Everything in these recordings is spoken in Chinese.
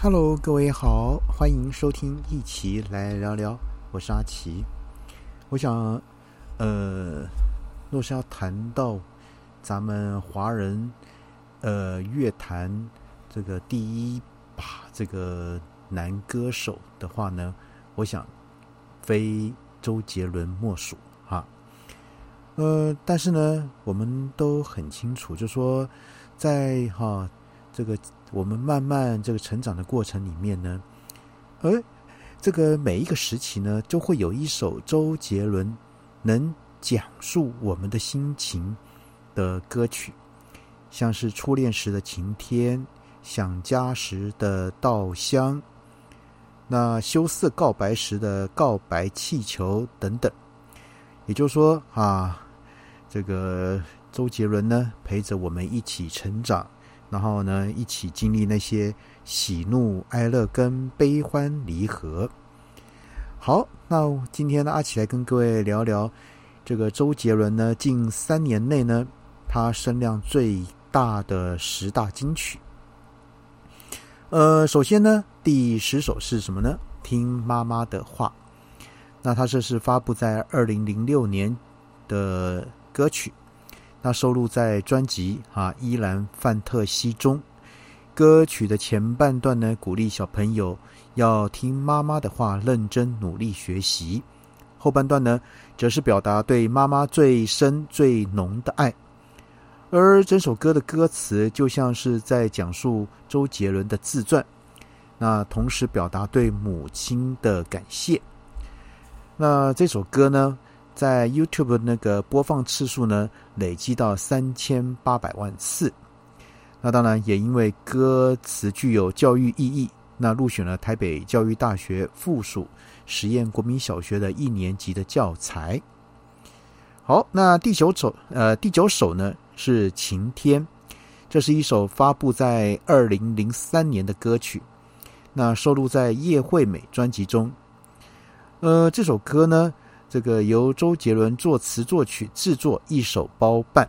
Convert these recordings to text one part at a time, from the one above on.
Hello，各位好，欢迎收听一起来聊聊，我是阿奇。我想，呃，若是要谈到咱们华人呃乐坛这个第一把这个男歌手的话呢，我想非周杰伦莫属哈。呃，但是呢，我们都很清楚，就说在哈这个。我们慢慢这个成长的过程里面呢，而这个每一个时期呢，就会有一首周杰伦能讲述我们的心情的歌曲，像是初恋时的晴天，想家时的稻香，那羞涩告白时的告白气球等等。也就是说啊，这个周杰伦呢，陪着我们一起成长。然后呢，一起经历那些喜怒哀乐跟悲欢离合。好，那今天呢，阿奇来跟各位聊聊这个周杰伦呢，近三年内呢，他声量最大的十大金曲。呃，首先呢，第十首是什么呢？听妈妈的话。那他这是发布在二零零六年的歌曲。那收录在专辑《啊依兰范特西》中，歌曲的前半段呢，鼓励小朋友要听妈妈的话，认真努力学习；后半段呢，则是表达对妈妈最深最浓的爱。而整首歌的歌词就像是在讲述周杰伦的自传，那同时表达对母亲的感谢。那这首歌呢？在 YouTube 那个播放次数呢，累积到三千八百万次。那当然也因为歌词具有教育意义，那入选了台北教育大学附属实验国民小学的一年级的教材。好，那第九首，呃，第九首呢是《晴天》，这是一首发布在二零零三年的歌曲，那收录在叶惠美专辑中。呃，这首歌呢。这个由周杰伦作词作曲制作，一手包办。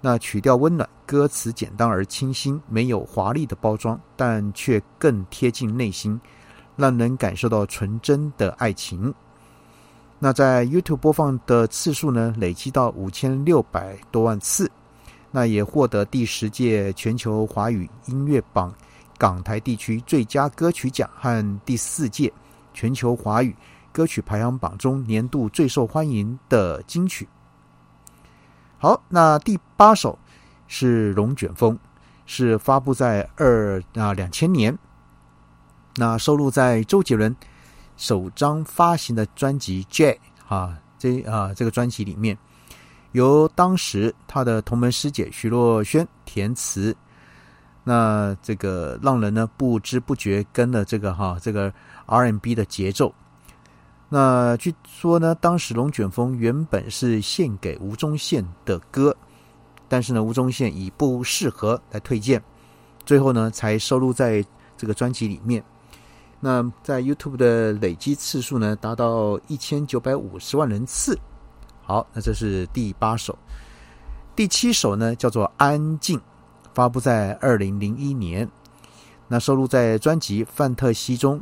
那曲调温暖，歌词简单而清新，没有华丽的包装，但却更贴近内心，让人感受到纯真的爱情。那在 YouTube 播放的次数呢，累积到五千六百多万次。那也获得第十届全球华语音乐榜港台地区最佳歌曲奖和第四届全球华语。歌曲排行榜中年度最受欢迎的金曲。好，那第八首是《龙卷风》，是发布在二啊两千年，那收录在周杰伦首张发行的专辑《J》啊这啊这个专辑里面，由当时他的同门师姐徐若瑄填词，那这个让人呢不知不觉跟了这个哈这个 R&B 的节奏。那据说呢，当时《龙卷风》原本是献给吴宗宪的歌，但是呢，吴宗宪以不适合来推荐，最后呢才收录在这个专辑里面。那在 YouTube 的累积次数呢，达到一千九百五十万人次。好，那这是第八首，第七首呢叫做《安静》，发布在二零零一年，那收录在专辑《范特西》中。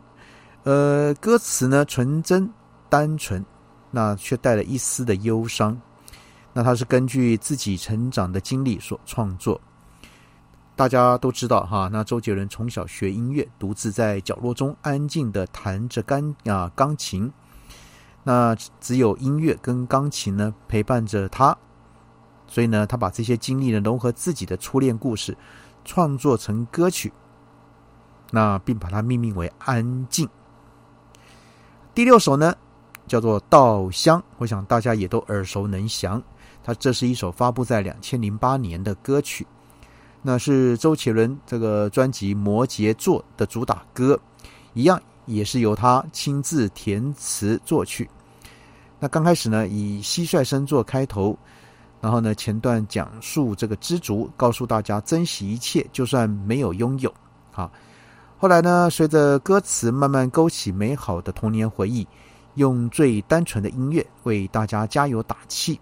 呃，歌词呢纯真。单纯，那却带了一丝的忧伤。那他是根据自己成长的经历所创作。大家都知道哈，那周杰伦从小学音乐，独自在角落中安静的弹着钢啊钢琴。那只有音乐跟钢琴呢陪伴着他，所以呢，他把这些经历呢融合自己的初恋故事，创作成歌曲。那并把它命名为《安静》。第六首呢？叫做《稻香》，我想大家也都耳熟能详。它这是一首发布在两千零八年的歌曲，那是周杰伦这个专辑《摩羯座》的主打歌，一样也是由他亲自填词作曲。那刚开始呢，以蟋蟀声做开头，然后呢，前段讲述这个知足，告诉大家珍惜一切，就算没有拥有。好，后来呢，随着歌词慢慢勾起美好的童年回忆。用最单纯的音乐为大家加油打气，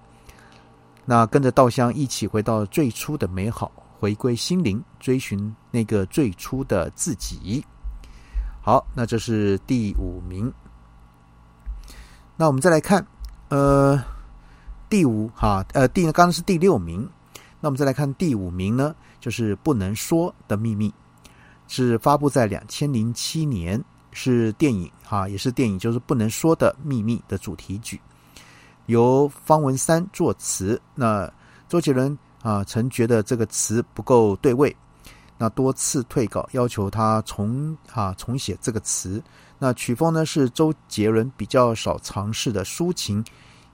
那跟着稻香一起回到最初的美好，回归心灵，追寻那个最初的自己。好，那这是第五名。那我们再来看，呃，第五哈，呃，第刚刚是第六名。那我们再来看第五名呢，就是《不能说的秘密》，是发布在两千零七年，是电影哈，也是电影，就是《不能说的秘密》的主题曲，由方文山作词。那周杰伦啊，曾觉得这个词不够对位，那多次退稿，要求他重啊重写这个词。那曲风呢是周杰伦比较少尝试的抒情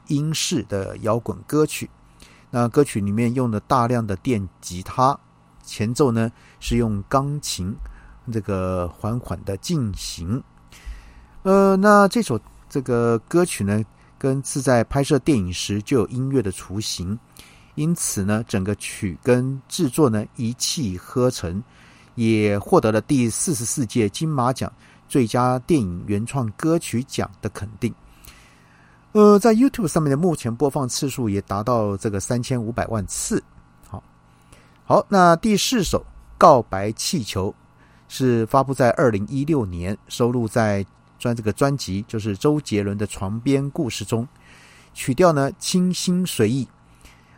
英式的摇滚歌曲。那歌曲里面用的大量的电吉他，前奏呢是用钢琴这个缓缓的进行。呃，那这首这个歌曲呢，跟是在拍摄电影时就有音乐的雏形，因此呢，整个曲跟制作呢一气呵成，也获得了第四十四届金马奖。最佳电影原创歌曲奖的肯定，呃，在 YouTube 上面的目前播放次数也达到这个三千五百万次。好，好，那第四首《告白气球》是发布在二零一六年，收录在专这个专辑，就是周杰伦的《床边故事》中。曲调呢清新随意，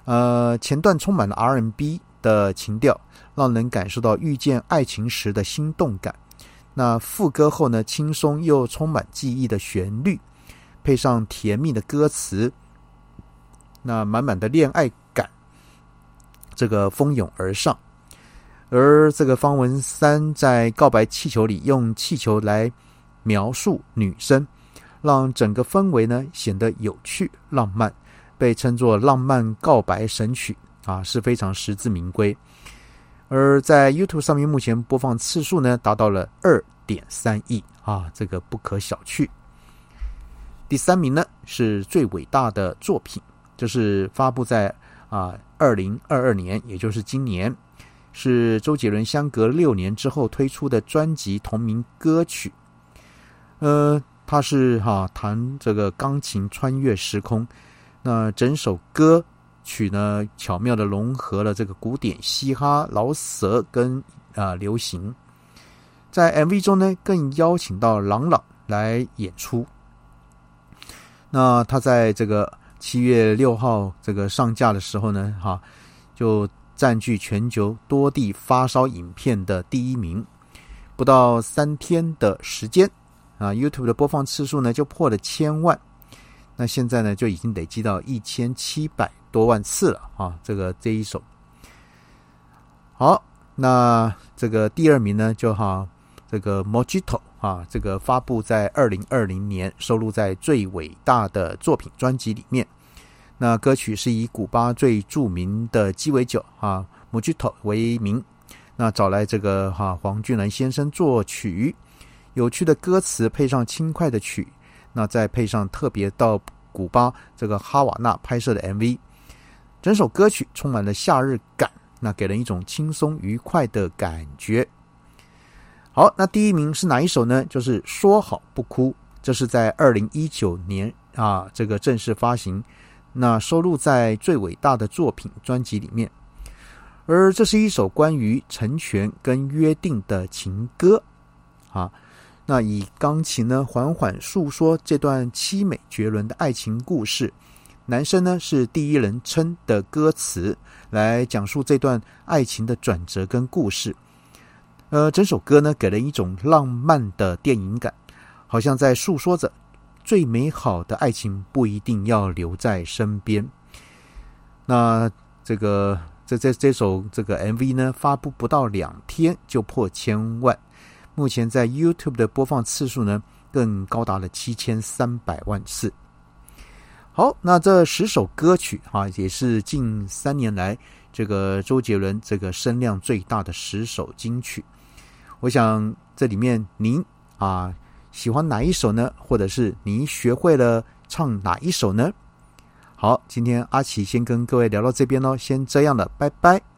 呃，前段充满了 R&B 的情调，让人感受到遇见爱情时的心动感。那副歌后呢，轻松又充满记忆的旋律，配上甜蜜的歌词，那满满的恋爱感，这个蜂拥而上。而这个方文山在《告白气球》里用气球来描述女生，让整个氛围呢显得有趣浪漫，被称作浪漫告白神曲啊，是非常实至名归。而在 YouTube 上面，目前播放次数呢达到了二点三亿啊，这个不可小觑。第三名呢是最伟大的作品，就是发布在啊二零二二年，也就是今年，是周杰伦相隔六年之后推出的专辑同名歌曲。呃，他是哈弹这个钢琴穿越时空，那整首歌。曲呢，巧妙的融合了这个古典嘻哈、饶舌跟啊流行，在 MV 中呢，更邀请到朗朗来演出。那他在这个七月六号这个上架的时候呢，哈，就占据全球多地发烧影片的第一名。不到三天的时间啊，YouTube 的播放次数呢就破了千万。那现在呢，就已经累积到一千七百。多万次了啊！这个这一首好，那这个第二名呢，就哈这个 Mojito 啊，这个发布在二零二零年，收录在最伟大的作品专辑里面。那歌曲是以古巴最著名的鸡尾酒啊 Mojito 为名，那找来这个哈黄俊兰先生作曲，有趣的歌词配上轻快的曲，那再配上特别到古巴这个哈瓦那拍摄的 MV。整首歌曲充满了夏日感，那给人一种轻松愉快的感觉。好，那第一名是哪一首呢？就是《说好不哭》，这是在二零一九年啊，这个正式发行，那收录在最伟大的作品专辑里面。而这是一首关于成全跟约定的情歌啊，那以钢琴呢缓缓诉说这段凄美绝伦的爱情故事。男生呢是第一人称的歌词来讲述这段爱情的转折跟故事，呃，整首歌呢给人一种浪漫的电影感，好像在诉说着最美好的爱情不一定要留在身边。那这个这这这首这个 MV 呢发布不到两天就破千万，目前在 YouTube 的播放次数呢更高达了七千三百万次。好，那这十首歌曲哈，也是近三年来这个周杰伦这个声量最大的十首金曲。我想这里面您啊喜欢哪一首呢？或者是您学会了唱哪一首呢？好，今天阿奇先跟各位聊到这边喽，先这样了，拜拜。